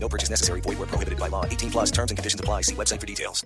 No purchase necessary. Void where prohibited by law. 18 plus terms and conditions apply. See website for details.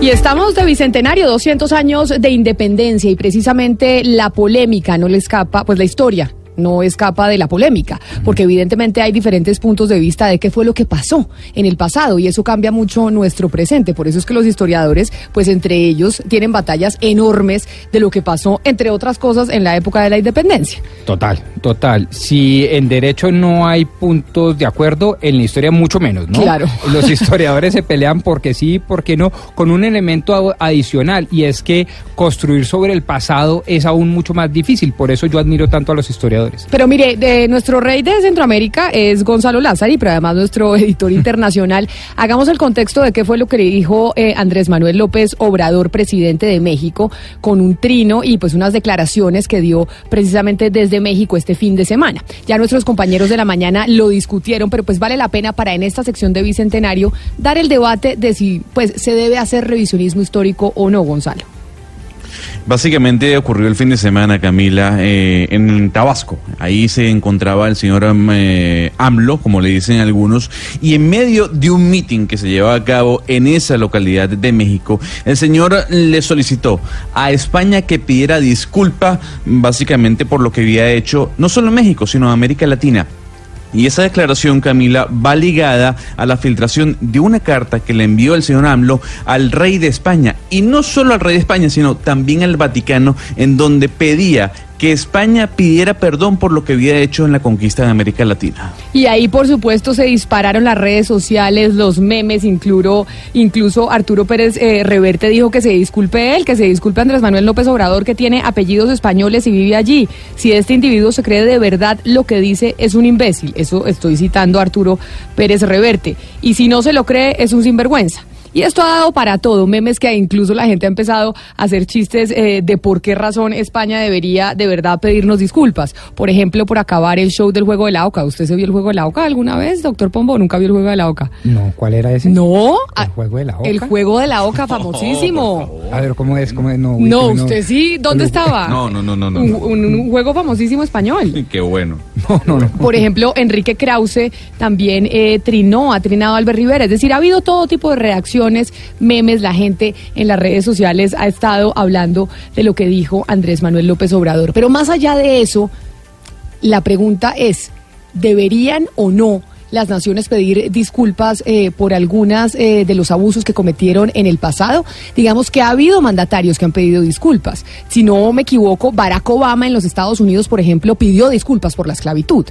Y estamos de bicentenario, 200 años de independencia y precisamente la polémica no le escapa, pues la historia no escapa de la polémica, porque evidentemente hay diferentes puntos de vista de qué fue lo que pasó en el pasado y eso cambia mucho nuestro presente. Por eso es que los historiadores, pues entre ellos, tienen batallas enormes de lo que pasó, entre otras cosas, en la época de la independencia. Total, total. Si en derecho no hay puntos de acuerdo, en la historia mucho menos, ¿no? Claro. Los historiadores se pelean porque sí, porque no, con un elemento adicional y es que construir sobre el pasado es aún mucho más difícil. Por eso yo admiro tanto a los historiadores. Pero mire, de nuestro rey de Centroamérica es Gonzalo Lázari, pero además nuestro editor internacional. Hagamos el contexto de qué fue lo que dijo eh, Andrés Manuel López Obrador, presidente de México, con un trino y pues unas declaraciones que dio precisamente desde México este fin de semana. Ya nuestros compañeros de la mañana lo discutieron, pero pues vale la pena para en esta sección de Bicentenario dar el debate de si pues se debe hacer revisionismo histórico o no, Gonzalo. Básicamente ocurrió el fin de semana, Camila, eh, en Tabasco. Ahí se encontraba el señor eh, AMLO, como le dicen algunos, y en medio de un mitin que se llevaba a cabo en esa localidad de México, el señor le solicitó a España que pidiera disculpa básicamente por lo que había hecho no solo México, sino América Latina. Y esa declaración, Camila, va ligada a la filtración de una carta que le envió el señor AMLO al rey de España. Y no solo al rey de España, sino también al Vaticano, en donde pedía que España pidiera perdón por lo que había hecho en la conquista de América Latina. Y ahí, por supuesto, se dispararon las redes sociales, los memes, incluso, incluso Arturo Pérez eh, Reverte dijo que se disculpe él, que se disculpe Andrés Manuel López Obrador, que tiene apellidos españoles y vive allí. Si este individuo se cree de verdad lo que dice, es un imbécil. Eso estoy citando a Arturo Pérez Reverte. Y si no se lo cree, es un sinvergüenza. Y esto ha dado para todo, memes que incluso la gente ha empezado a hacer chistes eh, de por qué razón España debería de verdad pedirnos disculpas. Por ejemplo, por acabar el show del juego de la OCA. ¿Usted se vio el juego de la OCA alguna vez, doctor Pombo? ¿Nunca vio el juego de la OCA? No, ¿cuál era ese? No. ¿El juego de la OCA? El juego de la OCA, famosísimo. A ver, ¿cómo es? ¿Cómo es? No, no, usted sí, ¿dónde estaba? No, no, no, no. no. Un, un, un, juego famosísimo español. Qué bueno. No, no, no. Por ejemplo, Enrique Krause también eh, trinó, ha trinado a Albert Rivera. Es decir, ha habido todo tipo de reacciones, memes, la gente en las redes sociales ha estado hablando de lo que dijo Andrés Manuel López Obrador. Pero más allá de eso, la pregunta es, ¿deberían o no las naciones pedir disculpas eh, por algunas eh, de los abusos que cometieron en el pasado. Digamos que ha habido mandatarios que han pedido disculpas. Si no me equivoco, Barack Obama en los Estados Unidos, por ejemplo, pidió disculpas por la esclavitud.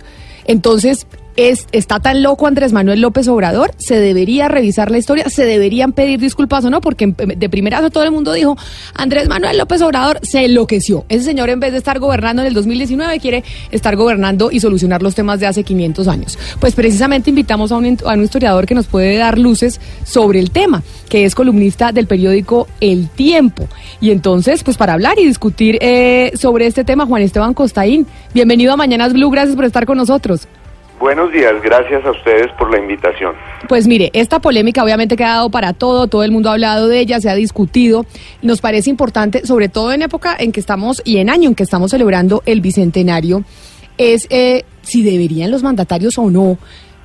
Entonces, es, ¿está tan loco Andrés Manuel López Obrador? ¿Se debería revisar la historia? ¿Se deberían pedir disculpas o no? Porque de primerazo todo el mundo dijo, Andrés Manuel López Obrador se enloqueció. Ese señor en vez de estar gobernando en el 2019 quiere estar gobernando y solucionar los temas de hace 500 años. Pues precisamente invitamos a un, a un historiador que nos puede dar luces sobre el tema, que es columnista del periódico El Tiempo. Y entonces, pues para hablar y discutir eh, sobre este tema, Juan Esteban Costaín, bienvenido a Mañanas Blue, gracias por estar con nosotros. Buenos días, gracias a ustedes por la invitación. Pues mire, esta polémica obviamente ha dado para todo, todo el mundo ha hablado de ella, se ha discutido. Nos parece importante, sobre todo en época en que estamos y en año en que estamos celebrando el bicentenario, es eh, si deberían los mandatarios o no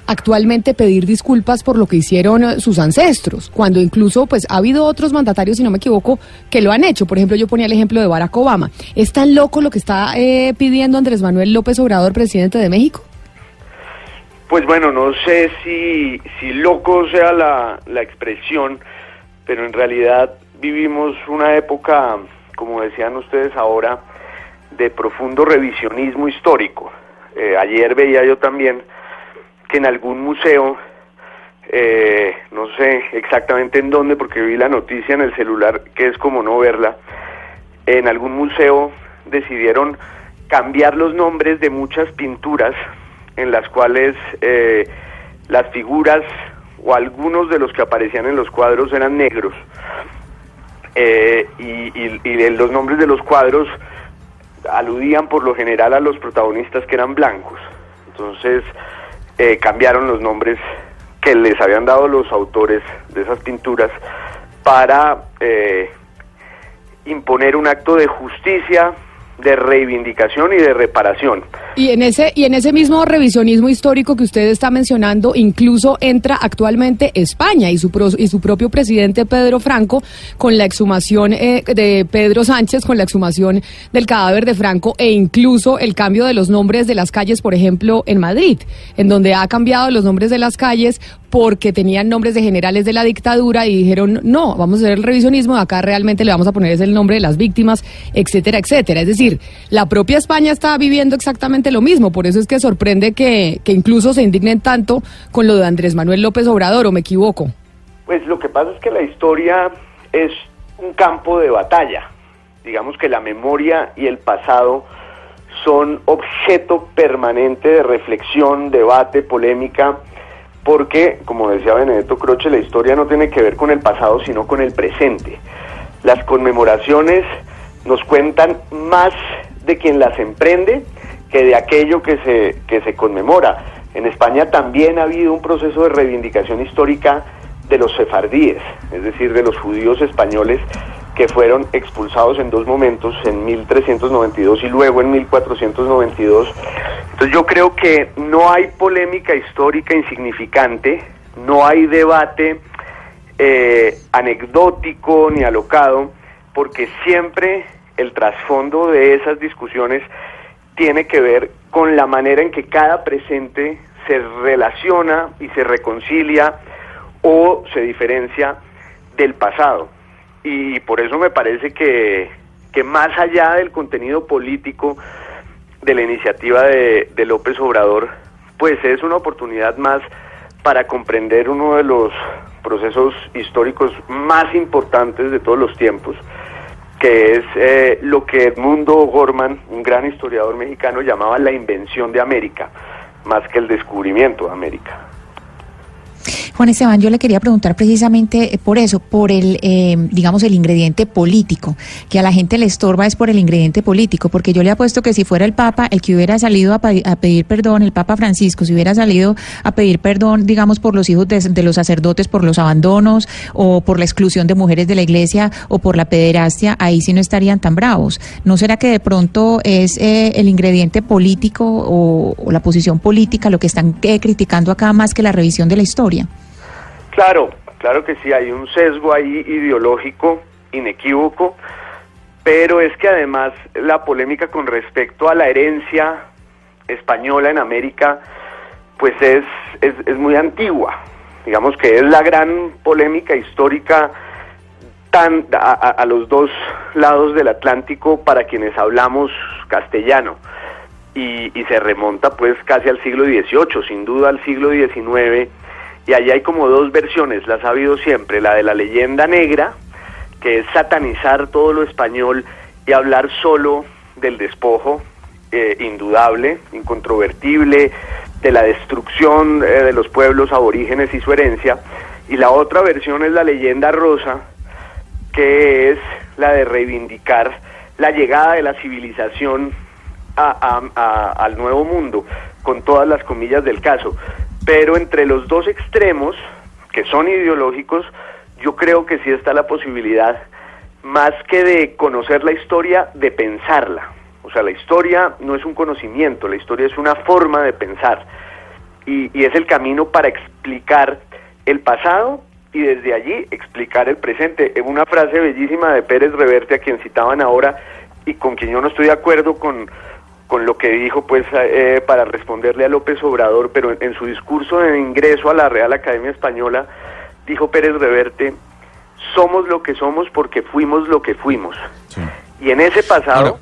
actualmente pedir disculpas por lo que hicieron sus ancestros, cuando incluso pues ha habido otros mandatarios, si no me equivoco, que lo han hecho. Por ejemplo, yo ponía el ejemplo de Barack Obama. ¿Es tan loco lo que está eh, pidiendo Andrés Manuel López Obrador, presidente de México? Pues bueno, no sé si, si loco sea la, la expresión, pero en realidad vivimos una época, como decían ustedes ahora, de profundo revisionismo histórico. Eh, ayer veía yo también que en algún museo, eh, no sé exactamente en dónde, porque vi la noticia en el celular, que es como no verla, en algún museo decidieron cambiar los nombres de muchas pinturas en las cuales eh, las figuras o algunos de los que aparecían en los cuadros eran negros. Eh, y, y los nombres de los cuadros aludían por lo general a los protagonistas que eran blancos. Entonces eh, cambiaron los nombres que les habían dado los autores de esas pinturas para eh, imponer un acto de justicia de reivindicación y de reparación. Y en ese y en ese mismo revisionismo histórico que usted está mencionando, incluso entra actualmente España y su y su propio presidente Pedro Franco con la exhumación eh, de Pedro Sánchez con la exhumación del cadáver de Franco e incluso el cambio de los nombres de las calles, por ejemplo, en Madrid, en donde ha cambiado los nombres de las calles porque tenían nombres de generales de la dictadura y dijeron, "No, vamos a hacer el revisionismo, acá realmente le vamos a poner ese el nombre de las víctimas, etcétera, etcétera." Es decir, la propia España está viviendo exactamente lo mismo, por eso es que sorprende que, que incluso se indignen tanto con lo de Andrés Manuel López Obrador, ¿o me equivoco? Pues lo que pasa es que la historia es un campo de batalla. Digamos que la memoria y el pasado son objeto permanente de reflexión, debate, polémica, porque, como decía Benedetto Croce, la historia no tiene que ver con el pasado, sino con el presente. Las conmemoraciones nos cuentan más de quien las emprende que de aquello que se, que se conmemora. En España también ha habido un proceso de reivindicación histórica de los sefardíes, es decir, de los judíos españoles que fueron expulsados en dos momentos, en 1392 y luego en 1492. Entonces yo creo que no hay polémica histórica insignificante, no hay debate eh, anecdótico ni alocado, porque siempre el trasfondo de esas discusiones tiene que ver con la manera en que cada presente se relaciona y se reconcilia o se diferencia del pasado. Y por eso me parece que, que más allá del contenido político de la iniciativa de, de López Obrador, pues es una oportunidad más para comprender uno de los procesos históricos más importantes de todos los tiempos, que es eh, lo que Edmundo Gorman, un gran historiador mexicano, llamaba la invención de América, más que el descubrimiento de América. Juan Esteban, yo le quería preguntar precisamente eh, por eso, por el, eh, digamos, el ingrediente político, que a la gente le estorba es por el ingrediente político, porque yo le apuesto que si fuera el Papa el que hubiera salido a, pedir perdón, el Papa Francisco, si hubiera salido a pedir perdón, digamos, por los hijos de, los sacerdotes, por los abandonos, o por la exclusión de mujeres de la iglesia, o por la pederastia, ahí sí no estarían tan bravos. ¿No será que de pronto es eh, el ingrediente político o, la posición política lo que están criticando acá más que la revisión de la historia? Claro, claro que sí, hay un sesgo ahí ideológico inequívoco, pero es que además la polémica con respecto a la herencia española en América, pues es, es, muy antigua. Digamos que es la gran polémica histórica tan a, los dos lados del Atlántico para quienes hablamos castellano. Y, y se remonta pues casi al siglo XVIII, sin duda al siglo XIX y allí hay como dos versiones, las ha habido siempre, la de la leyenda negra, que es satanizar todo lo español y hablar solo del despojo, eh, indudable, incontrovertible, de la destrucción eh, de los pueblos aborígenes y su herencia, y la otra versión es la leyenda rosa, que es la de reivindicar la llegada de la civilización al nuevo mundo, con todas las comillas del caso. Pero entre los dos extremos, que son ideológicos, yo creo que sí está la posibilidad, más que de conocer la historia, de pensarla. O sea, la historia no es un conocimiento, la historia es una forma de pensar. Y, es el camino para explicar el pasado y desde allí explicar el presente. En una frase bellísima de Pérez Reverte, a quien citaban ahora, y con quien yo no estoy de acuerdo con, con lo que dijo pues eh, para responderle a López Obrador, pero en, su discurso de ingreso a la Real Academia Española dijo Pérez Reverte, somos lo que somos porque fuimos lo que fuimos. Y en ese pasado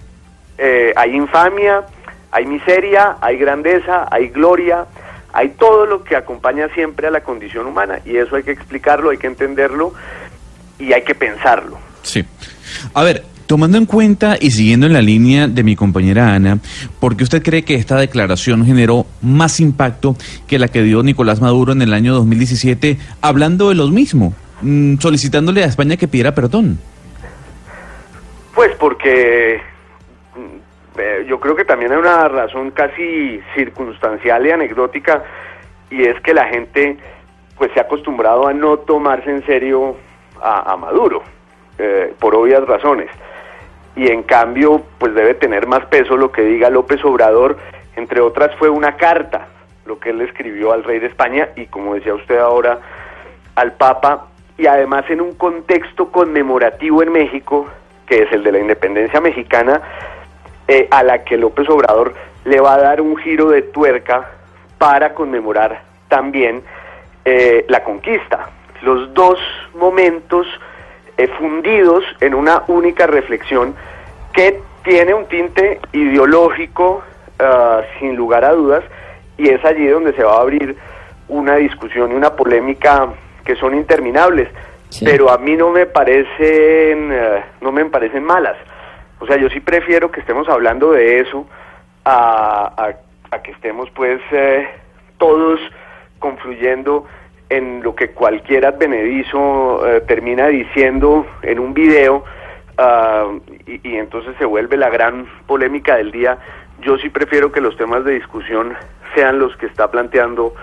eh, hay infamia, hay miseria, hay grandeza, hay gloria, hay todo lo que acompaña siempre a la condición humana y eso hay que explicarlo, hay que entenderlo y hay que pensarlo. Sí. A ver, Tomando en cuenta y siguiendo en la línea de mi compañera Ana, ¿por qué usted cree que esta declaración generó más impacto que la que dio Nicolás Maduro en el año 2017, hablando de lo mismo, mm, solicitándole a España que pidiera perdón? Pues porque mm, eh, yo creo que también hay una razón casi circunstancial y anecdótica y es que la gente pues se ha acostumbrado a no tomarse en serio a, Maduro eh, por obvias razones y en cambio pues debe tener más peso lo que diga López Obrador entre otras fue una carta lo que él escribió al rey de España y como decía usted ahora al Papa y además en un contexto conmemorativo en México que es el de la independencia mexicana eh, a la que López Obrador le va a dar un giro de tuerca para conmemorar también eh, la conquista. Los dos momentos fundidos en una única reflexión que tiene un tinte ideológico ah, sin lugar a dudas y es allí donde se va a abrir una discusión y una polémica que son interminables, pero a mí no me parecen eh, no me parecen malas. O sea, yo sí prefiero que estemos hablando de eso a, a, a que estemos pues eh, todos confluyendo en lo que cualquier advenedizo eh, termina diciendo en un video ah, y, y entonces se vuelve la gran polémica del día. Yo sí prefiero que los temas de discusión sean los que está planteando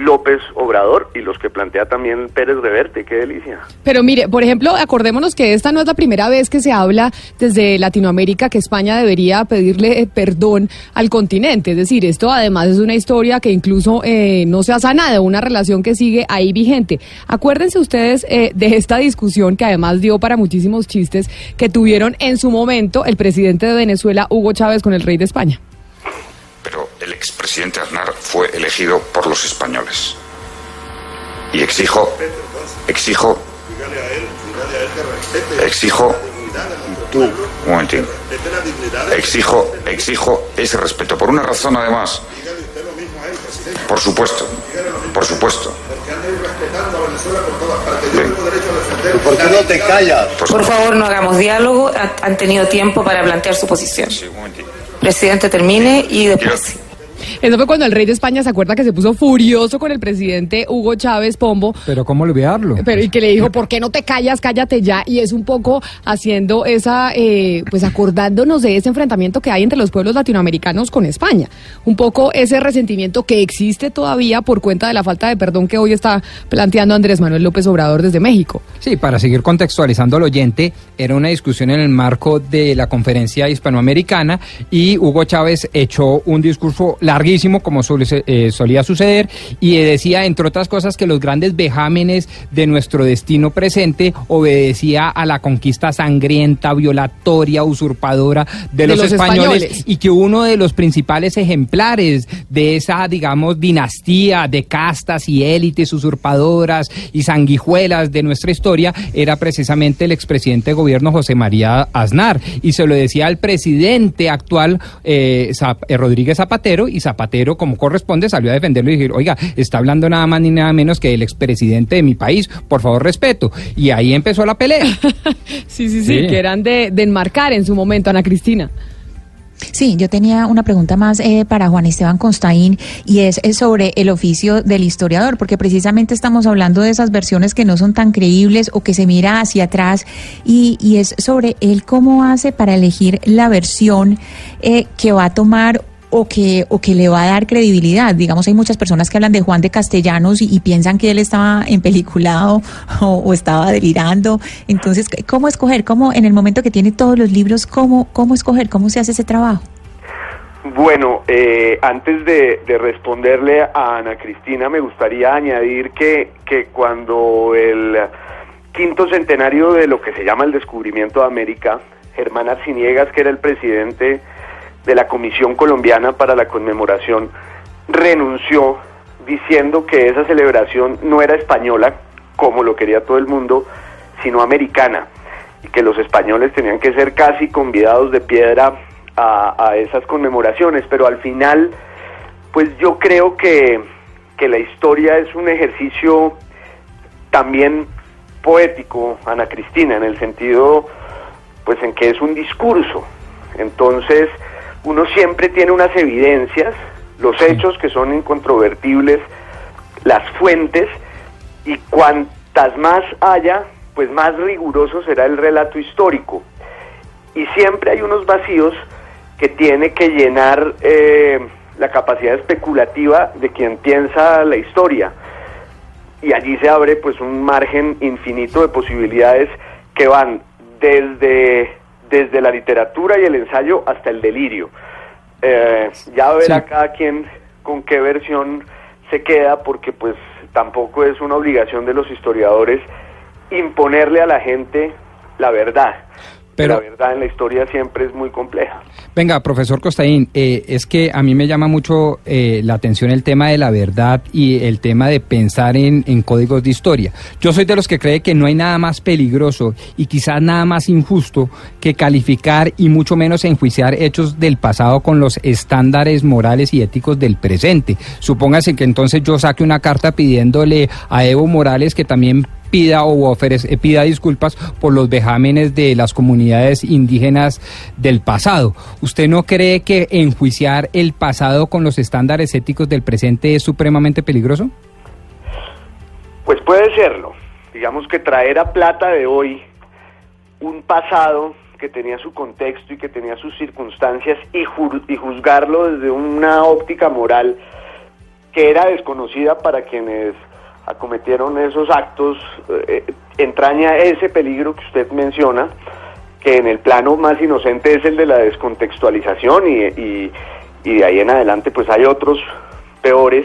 López Obrador y los que plantea también Pérez Reverte, qué delicia. Pero mire, por ejemplo, acordémonos que esta no es la primera vez que se habla desde Latinoamérica que España debería pedirle perdón al continente. Es decir, esto además es una historia que incluso eh, no se ha sanado, una relación que sigue ahí vigente. Acuérdense ustedes eh, de esta discusión que además dio para muchísimos chistes que tuvieron en su momento el presidente de Venezuela, Hugo Chávez, con el rey de España. El expresidente Aznar fue elegido por los españoles. Y exijo, exijo, exijo, tú, un momentín, exijo, exijo ese respeto. Por una razón además. Por supuesto, por supuesto. ¿Por qué no te callas? Por favor, no hagamos diálogo. Ha- Han tenido tiempo para plantear su posición. Presidente, termine y después. Eso fue cuando el rey de España se acuerda que se puso furioso con el presidente Hugo Chávez Pombo. Pero ¿cómo olvidarlo? Pero y que le dijo, ¿por qué no te callas? Cállate ya. Y es un poco haciendo esa, eh, pues acordándonos de ese enfrentamiento que hay entre los pueblos latinoamericanos con España. Un poco ese resentimiento que existe todavía por cuenta de la falta de perdón que hoy está planteando Andrés Manuel López Obrador desde México. Sí, para seguir contextualizando al oyente, era una discusión en el marco de la conferencia hispanoamericana y Hugo Chávez echó un discurso larguísimo, como suele eh, solía suceder, y decía, entre otras cosas, que los grandes vejámenes de nuestro destino presente obedecía a la conquista sangrienta, violatoria, usurpadora de, De los, los españoles, españoles. y que uno de los principales ejemplares de esa, digamos, dinastía de castas y élites usurpadoras y sanguijuelas de nuestra historia era precisamente el expresidente de gobierno José María Aznar. Y se lo decía al presidente actual eh, eh, Rodríguez Zapatero, y Zapatero, como corresponde, salió a defenderlo y decir, oiga, está hablando nada más ni nada menos que el expresidente de mi país, por favor, respeto. Y ahí empezó la pelea. Sí, sí, sí, Sí. que eran de, de enmarcar en su momento, Ana Cristina. Sí, yo tenía una pregunta más eh, para Juan Esteban Constaín y es, es sobre el oficio del historiador, porque precisamente estamos hablando de esas versiones que no son tan creíbles o que se mira hacia atrás y, y es sobre él cómo hace para elegir la versión eh, que va a tomar o que, o que le va a dar credibilidad. Digamos, hay muchas personas que hablan de Juan de Castellanos y, piensan que él estaba empeliculado o, estaba delirando. Entonces, ¿cómo escoger? ¿Cómo, en el momento que tiene todos los libros, cómo, cómo escoger? ¿Cómo se hace ese trabajo? Bueno, eh, antes de, de responderle a Ana Cristina, me gustaría añadir que, que cuando el quinto centenario de lo que se llama el descubrimiento de América, Germán Arciniegas, que era el presidente de la Comisión Colombiana para la conmemoración, renunció diciendo que esa celebración no era española, como lo quería todo el mundo, sino americana, y que los españoles tenían que ser casi convidados de piedra a, esas conmemoraciones, pero al final, pues yo creo que, que la historia es un ejercicio también poético, Ana Cristina, en el sentido pues en que es un discurso. Entonces, uno siempre tiene unas evidencias, los hechos que son incontrovertibles, las fuentes, y cuantas más haya, pues más riguroso será el relato histórico. Y siempre hay unos vacíos que tiene que llenar eh, la capacidad especulativa de quien piensa la historia. Y allí se abre pues un margen infinito de posibilidades que van desde, desde la literatura y el ensayo hasta el delirio. Eh, ya verá cada quien con qué versión se queda porque pues tampoco es una obligación de los historiadores imponerle a la gente la verdad. Pero- la verdad en la historia siempre es muy compleja. Venga, profesor Costaín, eh, es que a mí me llama mucho eh, la atención el tema de la verdad y el tema de pensar en, en códigos de historia. Yo soy de los que cree que no hay nada más peligroso y quizás nada más injusto que calificar y mucho menos enjuiciar hechos del pasado con los estándares morales y éticos del presente. Supóngase que entonces yo saque una carta pidiéndole a Evo Morales que también pida o ofrece- eh, pida disculpas por los vejámenes de las comunidades indígenas del pasado. ¿Usted no cree que enjuiciar el pasado con los estándares éticos del presente es supremamente peligroso? Pues puede serlo. Digamos que traer a plata de hoy un pasado que tenía su contexto y que tenía sus circunstancias y, y juzgarlo desde una óptica moral que era desconocida para quienes acometieron esos actos, eh, entraña ese peligro que usted menciona, que en el plano más inocente es el de la descontextualización y, y- y de ahí en adelante pues hay otros peores,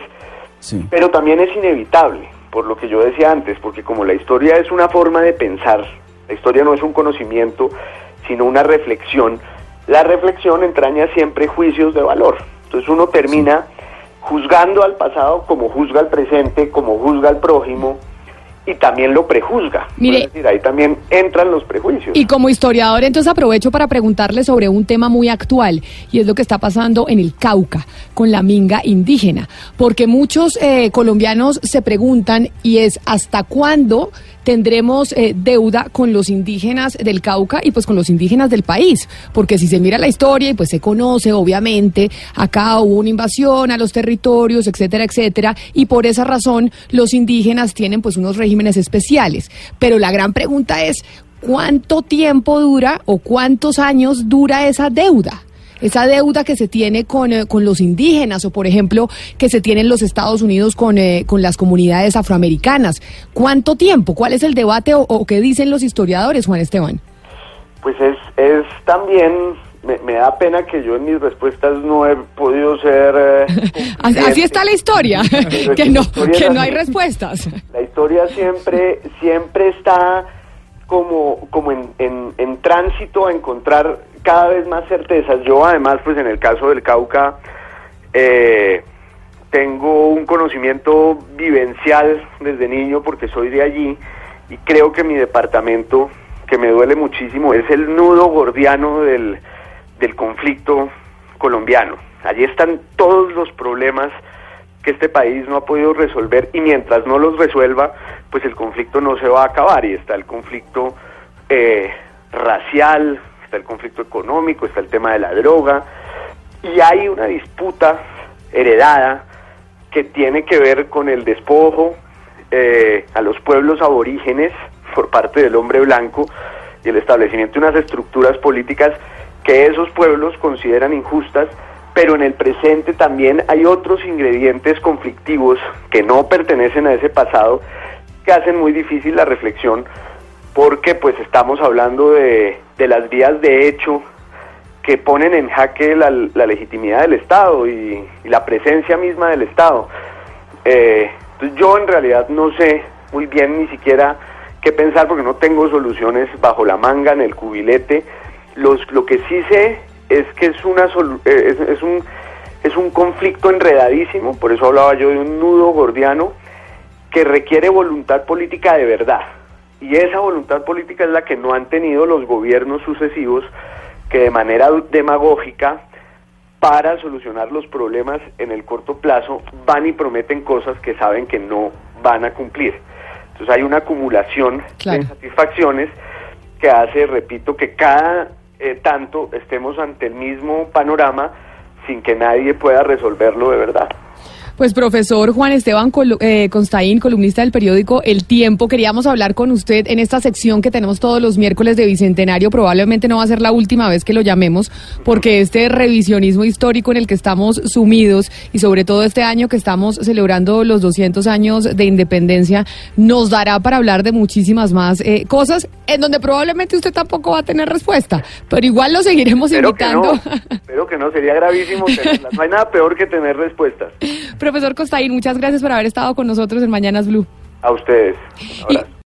pero también es inevitable, por lo que yo decía antes, porque como la historia es una forma de pensar, la historia no es un conocimiento, sino una reflexión, la reflexión entraña siempre juicios de valor. Entonces uno termina juzgando al pasado como juzga al presente, como juzga al prójimo y también lo prejuzga. Mire- es decir, ahí también entran los prejuicios. Y como historiador, entonces aprovecho para preguntarle sobre un tema muy actual y es lo que está pasando en el Cauca con la minga indígena, porque muchos eh, colombianos se preguntan y es hasta cuándo tendremos eh, deuda con los indígenas del Cauca y pues con los indígenas del país, porque si se mira la historia y pues se conoce obviamente, acá hubo una invasión a los territorios, etcétera, etcétera, y por esa razón los indígenas tienen pues unos regímenes especiales, pero la gran pregunta es ¿cuánto tiempo dura o cuántos años dura esa deuda? Esa deuda que se tiene con, eh, con los indígenas o, por ejemplo, que se tiene en los Estados Unidos con, eh, con las comunidades afroamericanas. ¿Cuánto tiempo? ¿Cuál es el debate o, o qué dicen los historiadores, Juan Esteban? Pues es, es también, me, me da pena que yo en mis respuestas no he podido ser... eh, Así, está la historia, que no, historia que no hay respuestas. La historia siempre, siempre está como, como en, en, en tránsito a encontrar cada vez más certezas. Yo además, pues en el caso del Cauca, eh, tengo un conocimiento vivencial desde niño porque soy de allí y creo que mi departamento, que me duele muchísimo, es el nudo gordiano del, del conflicto colombiano. Allí están todos los problemas que este país no ha podido resolver y mientras no los resuelva, pues el conflicto no se va a acabar y está el conflicto eh, racial, está el conflicto económico, está el tema de la droga y hay una disputa heredada que tiene que ver con el despojo eh, a los pueblos aborígenes por parte del hombre blanco y el establecimiento de unas estructuras políticas que esos pueblos consideran injustas, pero en el presente también hay otros ingredientes conflictivos que no pertenecen a ese pasado que hacen muy difícil la reflexión porque pues estamos hablando de, de las vías de hecho que ponen en jaque la, legitimidad del Estado y, la presencia misma del Estado. Eh, yo en realidad no sé muy bien ni siquiera qué pensar porque no tengo soluciones bajo la manga en el cubilete. Los, lo que sí sé es que es, una eh, es, es un, es un conflicto enredadísimo, por eso hablaba yo de un nudo gordiano que requiere voluntad política de verdad. Y esa voluntad política es la que no han tenido los gobiernos sucesivos que de manera demagógica para solucionar los problemas en el corto plazo van y prometen cosas que saben que no van a cumplir. Entonces hay una acumulación Claro. de insatisfacciones que hace, repito, que cada eh, tanto estemos ante el mismo panorama sin que nadie pueda resolverlo de verdad. Pues profesor Juan Esteban Col eh, Constaín, columnista del periódico El Tiempo, queríamos hablar con usted en esta sección que tenemos todos los miércoles de Bicentenario. Probablemente no va a ser la última vez que lo llamemos, porque este revisionismo histórico en el que estamos sumidos y sobre todo este año que estamos celebrando los 200 años de independencia, nos dará para hablar de muchísimas más eh, cosas en donde probablemente usted tampoco va a tener respuesta, pero igual lo seguiremos invitando. Que no, espero que no, sería gravísimo tenerlas. No hay nada peor que tener respuestas. Profesor Costaín, muchas gracias por haber estado con nosotros en Mañanas Blue. A ustedes. Un abrazo.